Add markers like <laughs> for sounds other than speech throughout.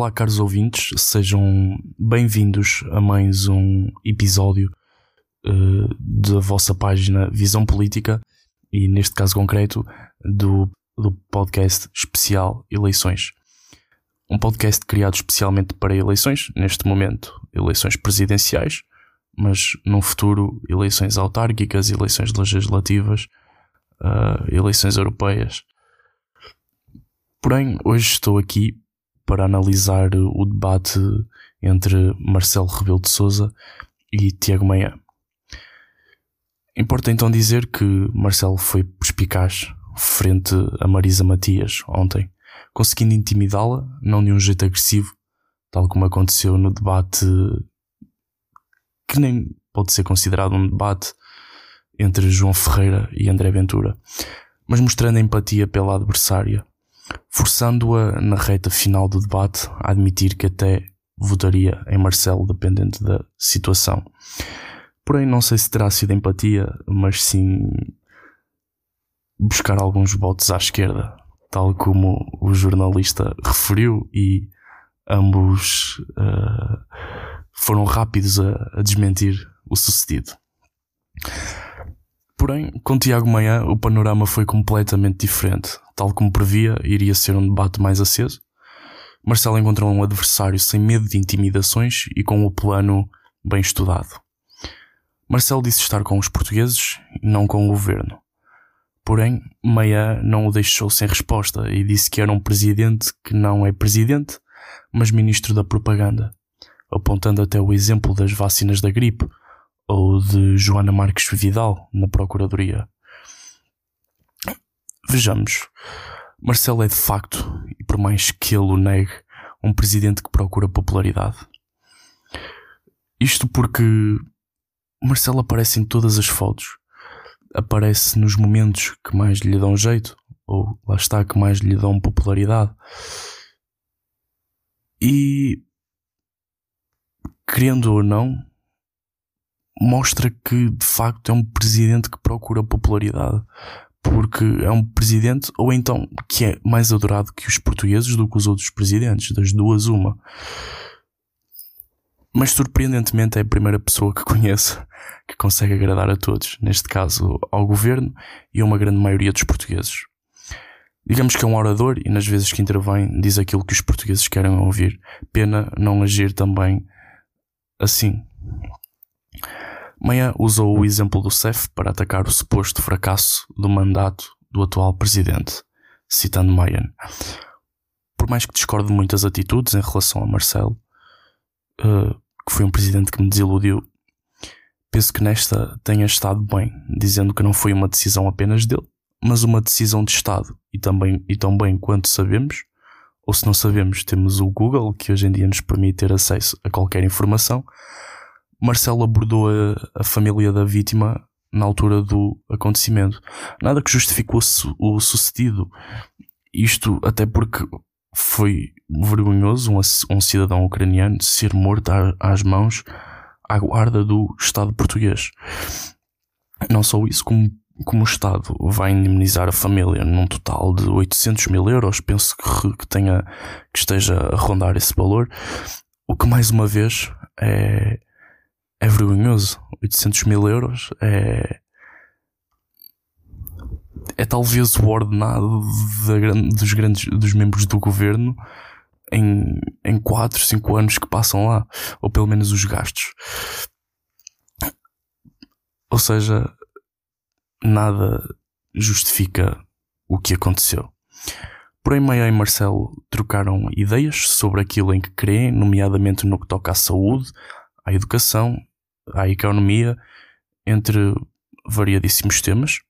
Olá, caros ouvintes, sejam bem-vindos a mais um episódio uh, da vossa página Visão Política e, neste caso concreto, do, do podcast especial Eleições. Um podcast criado especialmente para eleições, neste momento, eleições presidenciais, mas no futuro, eleições autárquicas, eleições legislativas, uh, eleições europeias. Porém, hoje estou aqui para analisar o debate entre Marcelo Rebelo de Sousa e Tiago Maia. Importa então dizer que Marcelo foi perspicaz frente a Marisa Matias ontem, conseguindo intimidá-la, não de um jeito agressivo, tal como aconteceu no debate que nem pode ser considerado um debate entre João Ferreira e André Ventura, mas mostrando empatia pela adversária forçando-a na reta final do debate a admitir que até votaria em Marcelo dependente da situação. Porém, não sei se terá sido empatia, mas sim buscar alguns votos à esquerda, tal como o jornalista referiu, e ambos uh, foram rápidos a, a desmentir o sucedido. Porém, com Tiago Maia, o panorama foi completamente diferente. Tal como previa, iria ser um debate mais aceso. Marcelo encontrou um adversário sem medo de intimidações e com o plano bem estudado. Marcelo disse estar com os portugueses e não com o governo. Porém, Maia não o deixou sem resposta e disse que era um presidente que não é presidente, mas ministro da propaganda, apontando até o exemplo das vacinas da gripe, ou de Joana Marques Vidal na Procuradoria. Vejamos, Marcelo é de facto, e por mais que ele o negue, um presidente que procura popularidade. Isto porque Marcelo aparece em todas as fotos, aparece nos momentos que mais lhe dão jeito, ou lá está, que mais lhe dão popularidade. E, querendo ou não, mostra que de facto é um presidente que procura popularidade. Porque é um presidente, ou então que é mais adorado que os portugueses do que os outros presidentes, das duas, uma. Mas surpreendentemente é a primeira pessoa que <laughs> conheço que consegue agradar a todos, neste caso ao governo e a uma grande maioria dos portugueses. Digamos que é um orador e nas vezes que intervém diz aquilo que os portugueses querem ouvir. Pena não agir também assim. Maia usou o exemplo do CEF para atacar o suposto fracasso do mandato do atual presidente, citando Maia. Por mais que discorde de muitas atitudes em relação a Marcelo, uh, que foi um presidente que me desiludiu, penso que nesta tenha estado bem, dizendo que não foi uma decisão apenas dele, mas uma decisão de Estado. E, também, e tão bem quanto sabemos, ou se não sabemos, temos o Google, que hoje em dia nos permite ter acesso a qualquer informação, Marcelo abordou a, a família da vítima na altura do acontecimento. Nada que justificou o sucedido. Isto até porque foi vergonhoso um, um cidadão ucraniano ser morto às mãos à guarda do Estado português. Não só isso, como, como o Estado vai indemnizar a família num total de 800 mil euros, penso que, que, tenha, que esteja a rondar esse valor, o que mais uma vez é, é vergonhoso. 800 mil euros é. É talvez o ordenado dos grandes dos membros do governo em, em 4, 5 anos que passam lá. Ou pelo menos os gastos. Ou seja, nada justifica o que aconteceu. Porém, Maia e Marcelo trocaram ideias sobre aquilo em que creem, nomeadamente no que toca à saúde, à educação à economia, entre variadíssimos temas.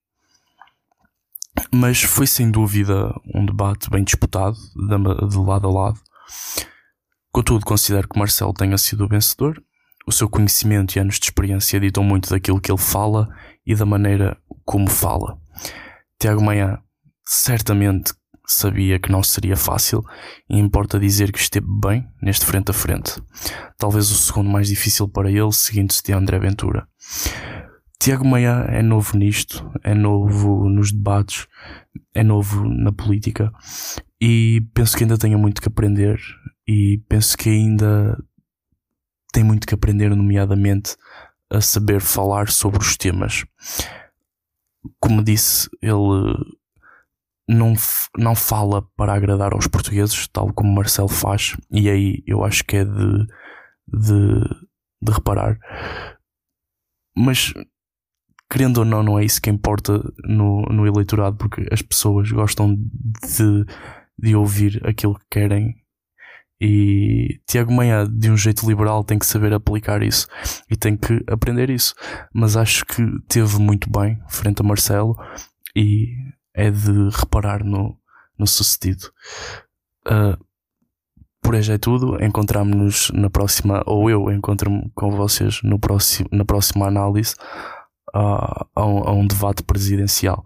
Mas foi sem dúvida um debate bem disputado, de lado a lado. Contudo, considero que Marcelo tenha sido o vencedor. O seu conhecimento e anos de experiência ditam muito daquilo que ele fala e da maneira como fala. Tiago Maia certamente sabia que não seria fácil e importa dizer que esteve bem neste frente a frente. Talvez o segundo mais difícil para ele, seguindo-se de André Ventura. Tiago Maia é novo nisto, é novo nos debates, é novo na política e penso que ainda tenha muito que aprender e penso que ainda tem muito que aprender, nomeadamente a saber falar sobre os temas. Como disse, ele não, não fala para agradar aos portugueses, tal como Marcelo faz, e aí eu acho que é de, de, de reparar. Mas querendo ou não, não é isso que importa no, no eleitorado, porque as pessoas gostam de, de ouvir aquilo que querem. E Tiago Meia, de um jeito liberal, tem que saber aplicar isso e tem que aprender isso. Mas acho que teve muito bem frente a Marcelo e é de reparar no, no sucedido. Uh, por hoje é tudo. Encontramos-nos na próxima, ou eu encontro-me com vocês no próximo, na próxima análise a, a, um, a um debate presidencial.